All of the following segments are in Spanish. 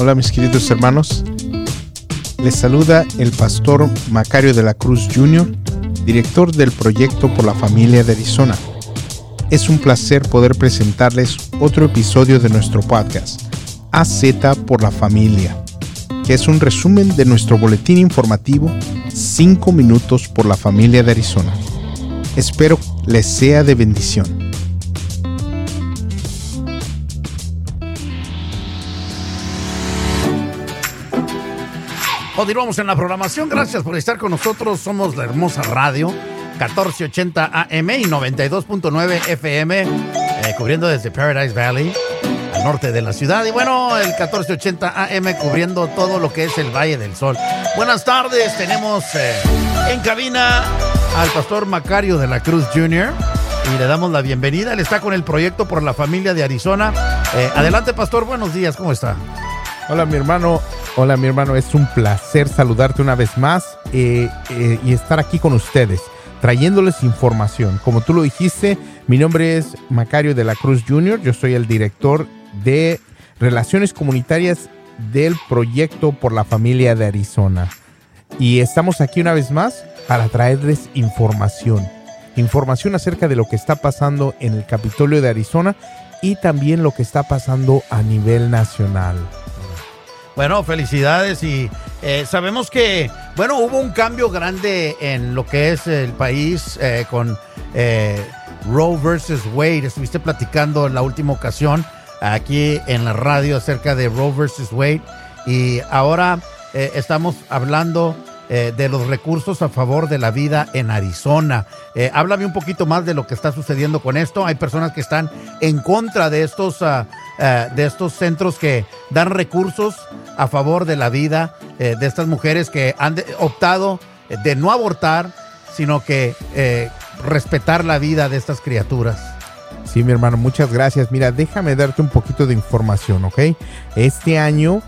Hola mis queridos hermanos. Les saluda el pastor Macario de la Cruz Jr., director del proyecto por la familia de Arizona. Es un placer poder presentarles otro episodio de nuestro podcast, AZ por la familia, que es un resumen de nuestro boletín informativo 5 minutos por la familia de Arizona. Espero les sea de bendición. Continuamos en la programación. Gracias por estar con nosotros. Somos la hermosa radio 1480 AM y 92.9 FM, eh, cubriendo desde Paradise Valley al norte de la ciudad. Y bueno, el 1480 AM cubriendo todo lo que es el Valle del Sol. Buenas tardes. Tenemos eh, en cabina al pastor Macario de la Cruz Jr. Y le damos la bienvenida. Él está con el proyecto por la familia de Arizona. Eh, adelante, pastor. Buenos días. ¿Cómo está? Hola, mi hermano. Hola mi hermano, es un placer saludarte una vez más eh, eh, y estar aquí con ustedes, trayéndoles información. Como tú lo dijiste, mi nombre es Macario de la Cruz Jr., yo soy el director de Relaciones Comunitarias del proyecto por la familia de Arizona. Y estamos aquí una vez más para traerles información. Información acerca de lo que está pasando en el Capitolio de Arizona y también lo que está pasando a nivel nacional. Bueno, felicidades y eh, sabemos que, bueno, hubo un cambio grande en lo que es el país eh, con eh, Roe versus Wade. Estuviste platicando en la última ocasión aquí en la radio acerca de Roe versus Wade y ahora estamos hablando de los recursos a favor de la vida en Arizona. háblame un poquito más de lo que está sucediendo con esto. Hay personas que están en contra de estos, uh, de estos centros que dan recursos a favor de la vida eh, de estas mujeres que han optado eh, de no abortar, sino que eh, respetar la vida de estas criaturas. Sí, mi hermano, muchas gracias. Mira, déjame darte un poquito de información, ¿ok? Este año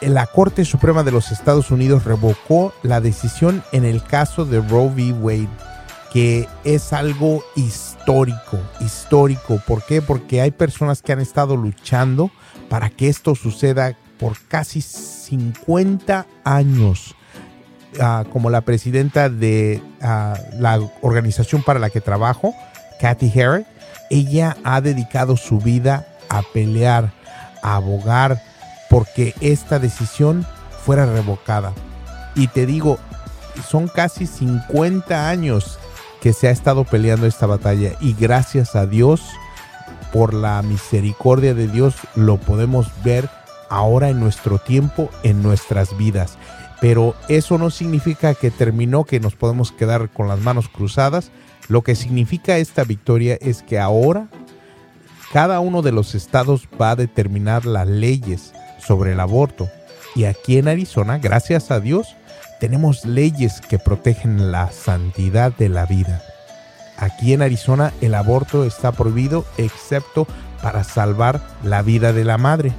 la Corte Suprema de los Estados Unidos revocó la decisión en el caso de Roe v. Wade, que es algo histórico, histórico. ¿Por qué? Porque hay personas que han estado luchando para que esto suceda por casi 50 años ah, como la presidenta de ah, la organización para la que trabajo, Kathy Herrick. Ella ha dedicado su vida a pelear, a abogar porque esta decisión fuera revocada. Y te digo, son casi 50 años que se ha estado peleando esta batalla y gracias a Dios, por la misericordia de Dios, lo podemos ver ahora en nuestro tiempo, en nuestras vidas. Pero eso no significa que terminó, que nos podemos quedar con las manos cruzadas. Lo que significa esta victoria es que ahora cada uno de los estados va a determinar las leyes sobre el aborto. Y aquí en Arizona, gracias a Dios, tenemos leyes que protegen la santidad de la vida. Aquí en Arizona el aborto está prohibido excepto para salvar la vida de la madre.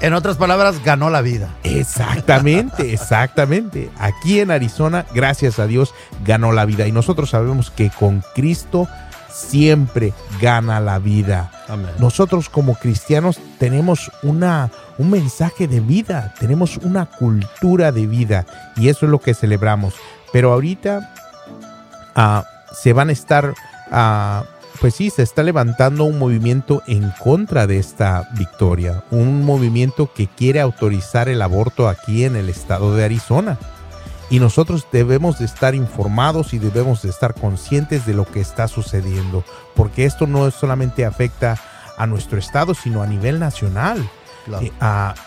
En otras palabras, ganó la vida. Exactamente, exactamente. Aquí en Arizona, gracias a Dios, ganó la vida. Y nosotros sabemos que con Cristo siempre gana la vida. Nosotros como cristianos tenemos una, un mensaje de vida, tenemos una cultura de vida y eso es lo que celebramos. Pero ahorita ah, se van a estar... Uh, pues sí, se está levantando un movimiento en contra de esta victoria, un movimiento que quiere autorizar el aborto aquí en el estado de Arizona. Y nosotros debemos de estar informados y debemos de estar conscientes de lo que está sucediendo, porque esto no solamente afecta a nuestro estado, sino a nivel nacional. Eh,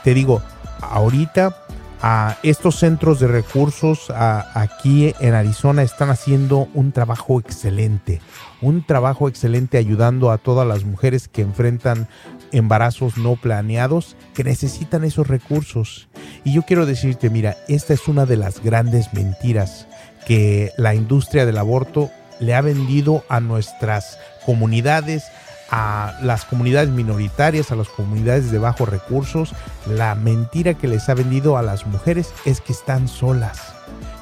te digo, ahorita a estos centros de recursos aquí en Arizona están haciendo un trabajo excelente, un trabajo excelente ayudando a todas las mujeres que enfrentan embarazos no planeados, que necesitan esos recursos. Y yo quiero decirte, mira, esta es una de las grandes mentiras que la industria del aborto le ha vendido a nuestras comunidades, a las comunidades minoritarias, a las comunidades de bajos recursos, la mentira que les ha vendido a las mujeres es que están solas,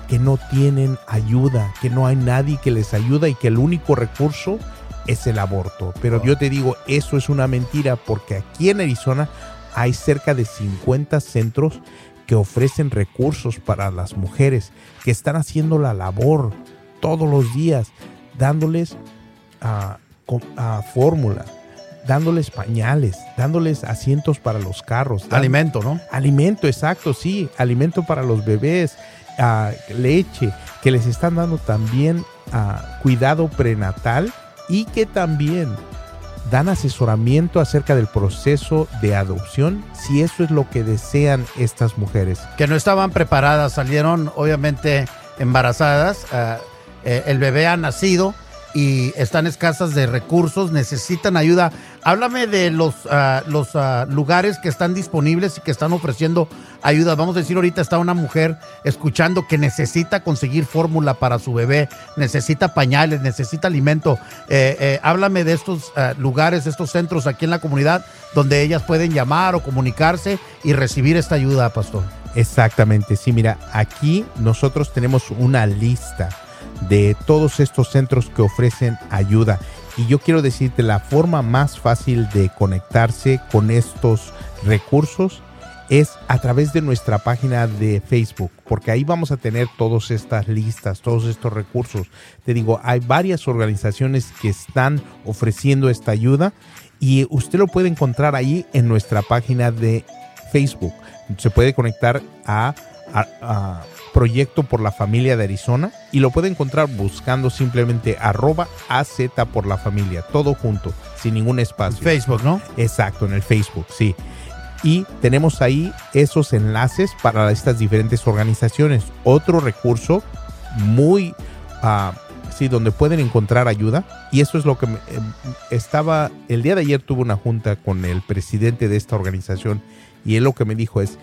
que no tienen ayuda, que no hay nadie que les ayuda y que el único recurso es el aborto. Pero yo te digo, eso es una mentira porque aquí en Arizona hay cerca de 50 centros que ofrecen recursos para las mujeres que están haciendo la labor todos los días, dándoles a, fórmula, dándoles pañales, dándoles asientos para los carros. alimento, ¿no? Alimento, exacto, sí, alimento para los bebés, leche, que les están dando también cuidado prenatal y que también dan asesoramiento acerca del proceso de adopción, si eso es lo que desean estas mujeres. Que no estaban preparadas, salieron obviamente embarazadas, eh, eh, el bebé ha nacido y están escasas de recursos, necesitan ayuda. Háblame de los, ah, los ah, lugares que están disponibles y que están ofreciendo ayuda. Vamos a decir, ahorita está una mujer escuchando que necesita conseguir fórmula para su bebé, necesita pañales, necesita alimento. Eh, eh, háblame de estos ah, lugares, estos centros aquí en la comunidad donde ellas pueden llamar o comunicarse y recibir esta ayuda, pastor. Exactamente, sí, mira, aquí nosotros tenemos una lista de todos estos centros que ofrecen ayuda. Y yo quiero decirte, la forma más fácil de conectarse con estos recursos es a través de nuestra página de Facebook, porque ahí vamos a tener todas estas listas, todos estos recursos. Te digo, hay varias organizaciones que están ofreciendo esta ayuda y usted lo puede encontrar ahí en nuestra página de Facebook. Se puede conectar a, a Proyecto por la Familia de Arizona y lo puede encontrar buscando simplemente arroba AZ por la familia, todo junto, sin ningún espacio. Facebook, ¿no? Exacto, en el Facebook, sí. Y tenemos ahí esos enlaces para estas diferentes organizaciones. Otro recurso muy, uh, sí, donde pueden encontrar ayuda. Y eso es lo que me, em, estaba, el día de ayer tuve una junta con el presidente de esta organización y él lo que me dijo es,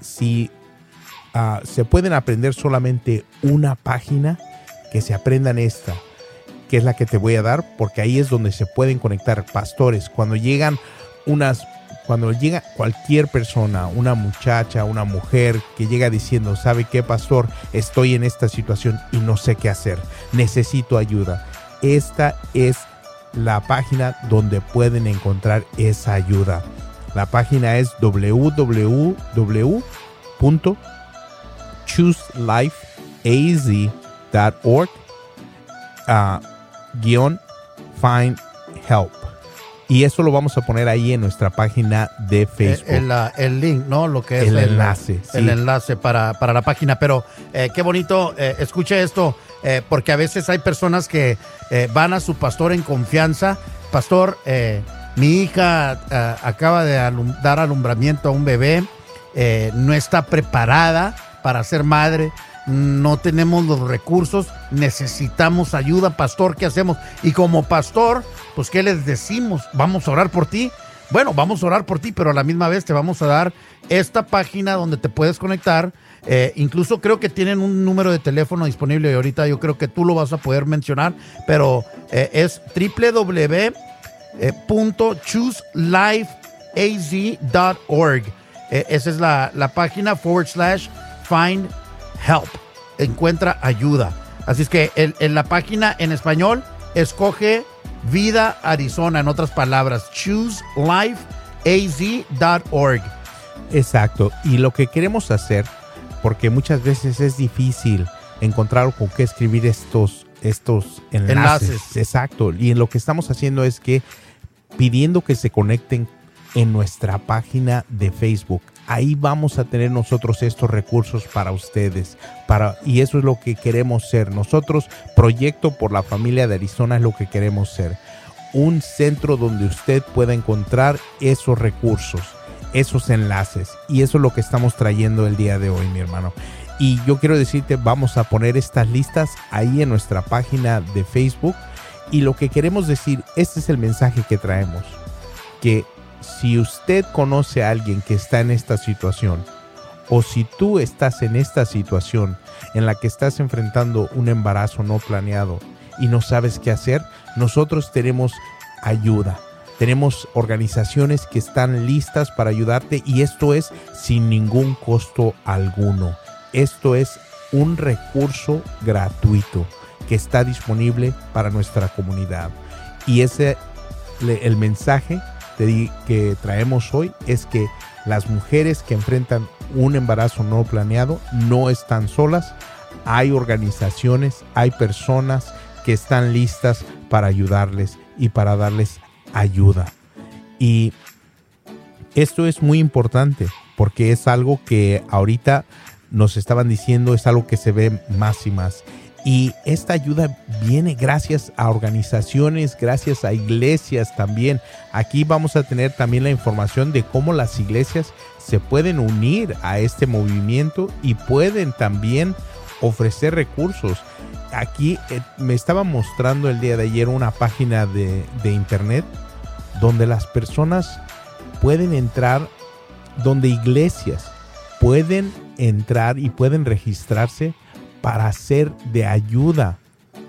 si Ah, se pueden aprender solamente una página, que se aprendan esta, que es la que te voy a dar, porque ahí es donde se pueden conectar pastores. Cuando llegan unas, cuando llega cualquier persona, una muchacha, una mujer que llega diciendo, ¿sabe qué, pastor? Estoy en esta situación y no sé qué hacer, necesito ayuda. Esta es la página donde pueden encontrar esa ayuda. La página es www chooselifeaz.org uh, guion find help. Y eso lo vamos a poner ahí en nuestra página de eh, Facebook. El, el, link, ¿no? Lo que es el, enlace. El enlace para, la página. Pero eh, qué bonito, eh, escuche esto, porque a veces hay personas que van a su pastor en confianza. Pastor, mi hija acaba de dar alumbramiento a un bebé, no está preparada para ser madre, no tenemos los recursos, necesitamos ayuda, pastor, ¿qué hacemos? Y como pastor, pues ¿qué les decimos? ¿Vamos a orar por ti? Bueno, vamos a orar por ti, pero a la misma vez te vamos a dar esta página donde te puedes conectar. Eh, incluso creo que tienen un número de teléfono disponible y ahorita yo creo que tú lo vas a poder mencionar, pero eh, es www.chooselifeaz.org. Eh, esa es la, la página forward slash Find Help. Encuentra ayuda. Así es que en, la página en español, escoge Vida Arizona, en otras palabras, chooselifeaz.org. Exacto. Y lo que queremos hacer, porque muchas veces es difícil encontrar con qué escribir estos, estos enlaces. enlaces. Exacto. Y en lo que estamos haciendo es que pidiendo que se conecten en nuestra página de Facebook ahí vamos a tener nosotros estos recursos para ustedes. Para, y eso es lo que queremos ser. Nosotros, Proyecto por la Familia de Arizona, es lo que queremos ser. Un centro donde usted pueda encontrar esos recursos, esos enlaces. Y eso es lo que estamos trayendo el día de hoy, mi hermano. Y yo quiero decirte, vamos a poner estas listas ahí en nuestra página de Facebook. Y lo que queremos decir, este es el mensaje que traemos. Que si usted conoce a alguien que está en esta situación, o si tú estás en esta situación en la que estás enfrentando un embarazo no planeado y no sabes qué hacer, nosotros tenemos ayuda. Tenemos organizaciones que están listas para ayudarte y esto es sin ningún costo alguno. Esto es un recurso gratuito que está disponible para nuestra comunidad. Y ese el mensaje que traemos hoy es que las mujeres que enfrentan un embarazo no planeado no están solas. Hay organizaciones, hay personas que están listas para ayudarles y para darles ayuda. Y esto es muy importante porque es algo que ahorita nos estaban diciendo, es algo que se ve más y más. Y esta ayuda viene gracias a organizaciones, gracias a iglesias también. Aquí vamos a tener también la información de cómo las iglesias se pueden unir a este movimiento y pueden también ofrecer recursos. Aquí eh, me estaba mostrando el día de ayer una página de, de internet donde las personas pueden entrar, donde iglesias pueden entrar y pueden registrarse para ser de ayuda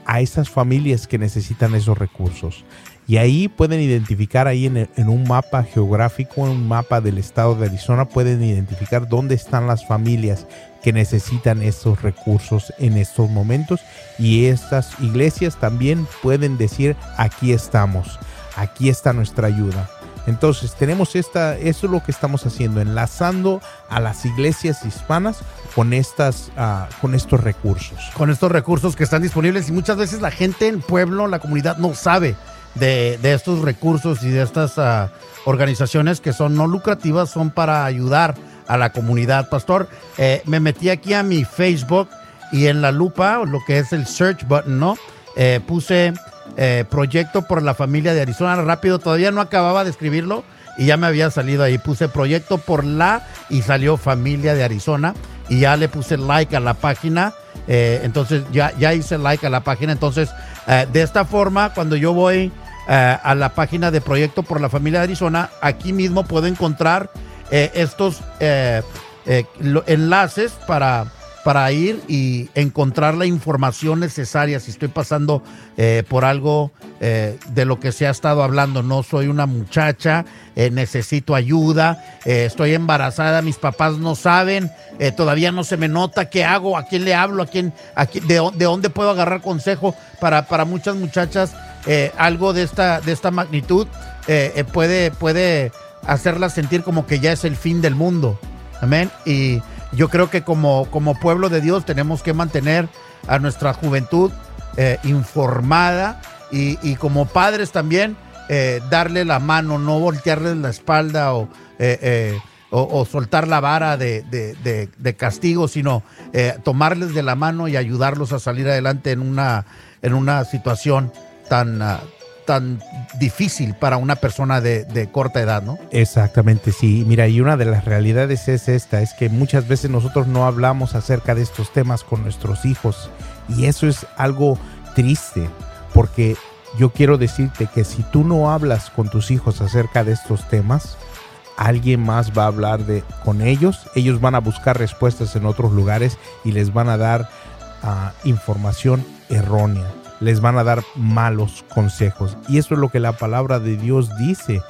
a esas familias que necesitan esos recursos. Y ahí pueden identificar, ahí en, en, un mapa geográfico, en un mapa del estado de Arizona, pueden identificar dónde están las familias que necesitan esos recursos en estos momentos. Y estas iglesias también pueden decir, aquí estamos, aquí está nuestra ayuda. Entonces tenemos esta, eso es lo que estamos haciendo, enlazando a las iglesias hispanas con estas, uh, con estos recursos. Con estos recursos que están disponibles y muchas veces la gente en pueblo, la comunidad no sabe de, de estos recursos y de estas uh, organizaciones que son no lucrativas, son para ayudar a la comunidad. Pastor, eh, me metí aquí a mi Facebook y en la lupa, lo que es el search button, ¿no? Eh, puse eh, proyecto por la familia de Arizona. Rápido, todavía no acababa de escribirlo y ya me había salido ahí. Puse proyecto por la y salió familia de Arizona y ya le puse like a la página. Eh, entonces ya, ya hice like a la página. Entonces, eh, de esta forma, cuando yo voy a la página de proyecto por la familia de Arizona, aquí mismo puedo encontrar estos enlaces para para ir y encontrar la información necesaria si estoy pasando eh, por algo eh, de lo que se ha estado hablando. No soy una muchacha, eh, necesito ayuda, estoy embarazada, mis papás no saben, todavía no se me nota qué hago, a quién le hablo, a quién, de, dónde puedo agarrar consejo para, para muchas muchachas. algo de esta, de esta magnitud puede, puede hacerlas sentir como que ya es el fin del mundo. Amén. Y yo creo que como, como pueblo de Dios tenemos que mantener a nuestra juventud eh, informada y, como padres también eh, darle la mano, no voltearles la espalda o, eh, o, soltar la vara de, de castigo, sino tomarles de la mano y ayudarlos a salir adelante en una, en una situación tan, ah, tan difícil para una persona de, corta edad, ¿no? Exactamente, sí. Mira, y una de las realidades es esta, es que muchas veces nosotros no hablamos acerca de estos temas con nuestros hijos y eso es algo triste porque yo quiero decirte que si tú no hablas con tus hijos acerca de estos temas, alguien más va a hablar de con ellos, ellos van a buscar respuestas en otros lugares y les van a dar ah, información errónea les van a dar malos consejos. Y eso es lo que la palabra de Dios dice.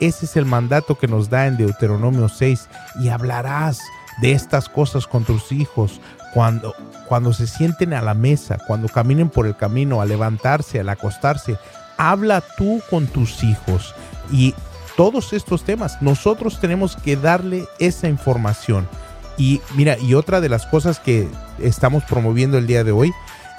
Ese es el mandato que nos da en Deuteronomio 6. Y hablarás de estas cosas con tus hijos cuando, cuando se sienten a la mesa, cuando caminen por el camino, a levantarse, al acostarse. Habla tú con tus hijos. Y todos estos temas, nosotros tenemos que darle esa información. Y mira, y otra de las cosas que estamos promoviendo el día de hoy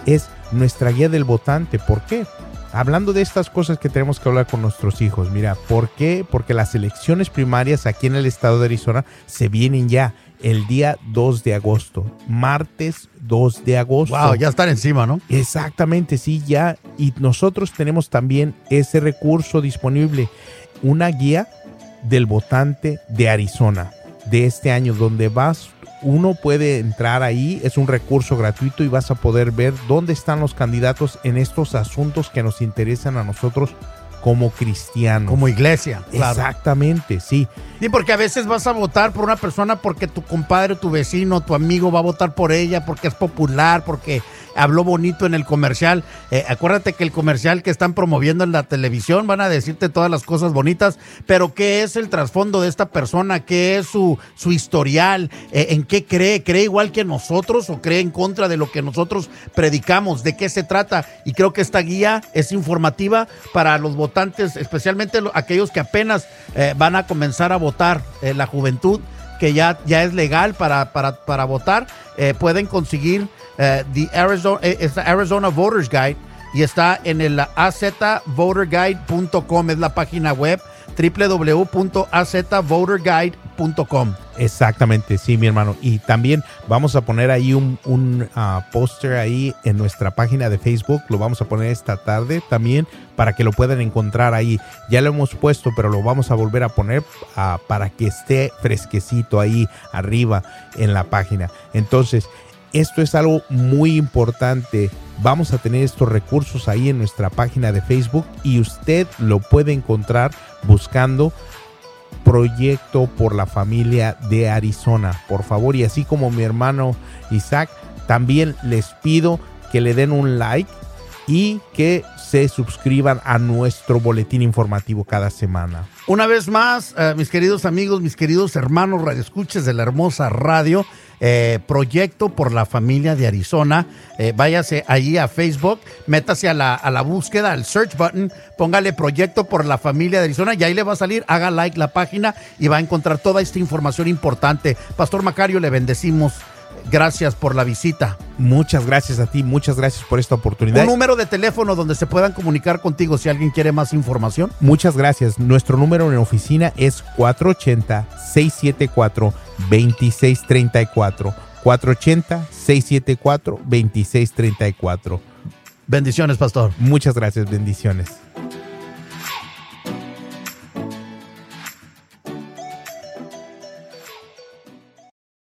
es nuestra guía del votante. ¿Por qué? Hablando de estas cosas que tenemos que hablar con nuestros hijos, mira, ¿por qué? Porque las elecciones primarias aquí en el estado de Arizona se vienen ya el día 2 de agosto, martes 2 de agosto. Wow, ya están encima, ¿no? Exactamente, sí, ya. Y nosotros tenemos también ese recurso disponible, una guía del votante de Arizona de este año, donde vas uno puede entrar ahí, es un recurso gratuito y vas a poder ver dónde están los candidatos en estos asuntos que nos interesan a nosotros como cristianos. Como iglesia. Exactamente, sí. Y porque a veces vas a votar por una persona porque tu compadre, tu vecino, tu amigo va a votar por ella, porque es popular, porque habló bonito en el comercial. Eh, acuérdate que el comercial que están promoviendo en la televisión van a decirte todas las cosas bonitas, pero ¿qué es el trasfondo de esta persona? ¿Qué es su, su historial? Eh, ¿En qué cree? ¿Cree igual que nosotros o cree en contra de lo que nosotros predicamos? ¿De qué se trata? Y creo que esta guía es informativa para los votantes, especialmente aquellos que apenas eh, van a comenzar a votar, la juventud que ya, ya es legal para, para, para votar, pueden conseguir uh, the Arizona, the Arizona Voters Guide y está en el azvoterguide.com, es la página web www.azvoterguide.com. Exactamente, sí, mi hermano. Y también vamos a poner ahí un, un uh, póster ahí en nuestra página de Facebook. Lo vamos a poner esta tarde también para que lo puedan encontrar ahí. Ya lo hemos puesto, pero lo vamos a volver a poner uh, para que esté fresquecito ahí arriba en la página. Entonces, esto es algo muy importante. Vamos a tener estos recursos ahí en nuestra página de Facebook y usted lo puede encontrar buscando Proyecto por la Familia de Arizona. Por favor, y así como mi hermano Isaac, también les pido que le den un like y que se suscriban a nuestro boletín informativo cada semana. Una vez más, eh, mis queridos amigos, mis queridos hermanos radioescuches de la hermosa radio, eh, proyecto por la familia de Arizona. Eh, váyase ahí a Facebook, métase a la, a la búsqueda, al search button, póngale proyecto por la familia de Arizona y ahí le va a salir, haga like la página y va a encontrar toda esta información importante. Pastor Macario, le bendecimos. Gracias por la visita. Muchas gracias a ti, muchas gracias por esta oportunidad. Un número de teléfono donde se puedan comunicar contigo si alguien quiere más información. Muchas gracias. Nuestro número en oficina es 480-674-2634. 480-674-2634. Bendiciones, pastor. Muchas gracias, bendiciones.